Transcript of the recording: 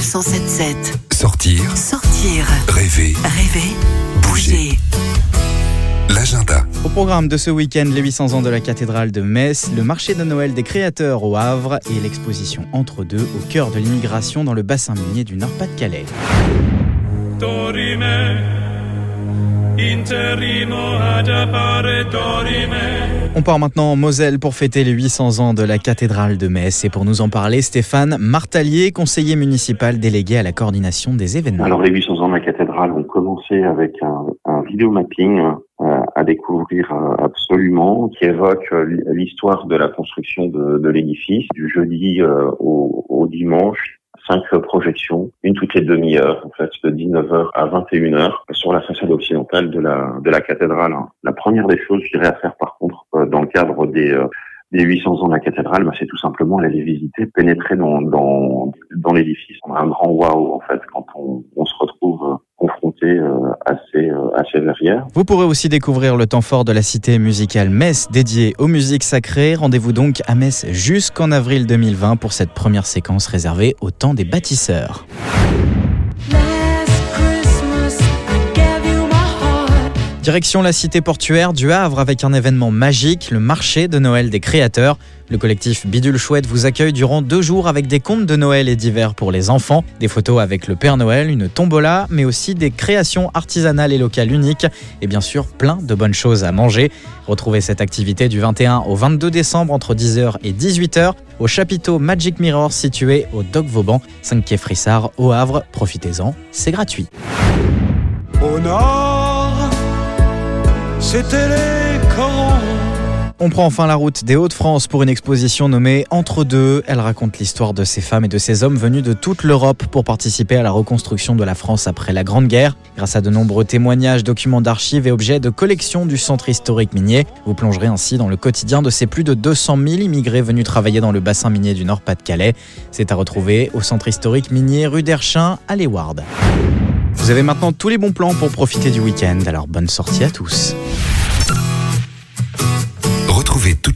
Sanef 177. Sortir, Sortir, rêver, rêver, bouger. l'agenda. Au programme de ce week-end, les 800 ans de la cathédrale de Metz, le marché de Noël des créateurs au Havre et l'exposition Entre deux au cœur de l'immigration dans le bassin minier du Nord-Pas-de-Calais. On part maintenant en Moselle pour fêter les 800 ans de la cathédrale de Metz. Et pour nous en parler, Stéphane Martalier, conseiller municipal délégué à la coordination des événements. Alors les 800 ans de la cathédrale ont commencé avec un, un vidéo mapping euh, à découvrir euh, absolument qui évoque euh, l'histoire de la construction de, de l'édifice du jeudi au, au dimanche. Cinq projections, une toutes les demi-heures, en fait, de 19h à 21h sur la façade occidentale de la, de la cathédrale. La première des choses, je dirais, à faire par contre, euh, dans le cadre des, euh, des 800 ans de la cathédrale, bah, c'est tout simplement aller les visiter, pénétrer dans, dans, dans l'édifice. On a un grand waouh, en fait, quand on, euh, euh. Vous pourrez aussi découvrir le temps fort de la cité musicale Metz dédiée aux musiques sacrées. Rendez-vous donc à Metz jusqu'en avril 2020 pour cette première séquence réservée au temps des bâtisseurs. Direction la cité portuaire du Havre avec un événement magique, le marché de Noël des créateurs. Le collectif Bidule Chouette vous accueille durant deux jours avec des contes de Noël et d'hiver pour les enfants, des photos avec le Père Noël, une tombola, mais aussi des créations artisanales et locales uniques et bien sûr plein de bonnes choses à manger. Retrouvez cette activité du 21 au 22 décembre entre 10h et 18h au chapiteau Magic Mirror situé au Doc Vauban, 5 quai Frissard au Havre. Profitez-en, c'est gratuit. C'était les. On prend enfin la route des Hauts-de-France pour une exposition nommée Entre deux. Elle raconte l'histoire de ces femmes et de ces hommes venus de toute l'Europe pour participer à la reconstruction de la France après la Grande Guerre. Grâce à de nombreux témoignages, documents d'archives et objets de collection du centre historique minier, vous plongerez ainsi dans le quotidien de ces plus de 200 000 immigrés venus travailler dans le bassin minier du Nord-Pas-de-Calais. C'est à retrouver au centre historique minier rue d'Erchin à Léward. Vous avez maintenant tous les bons plans pour profiter du week-end, alors bonne sortie à tous.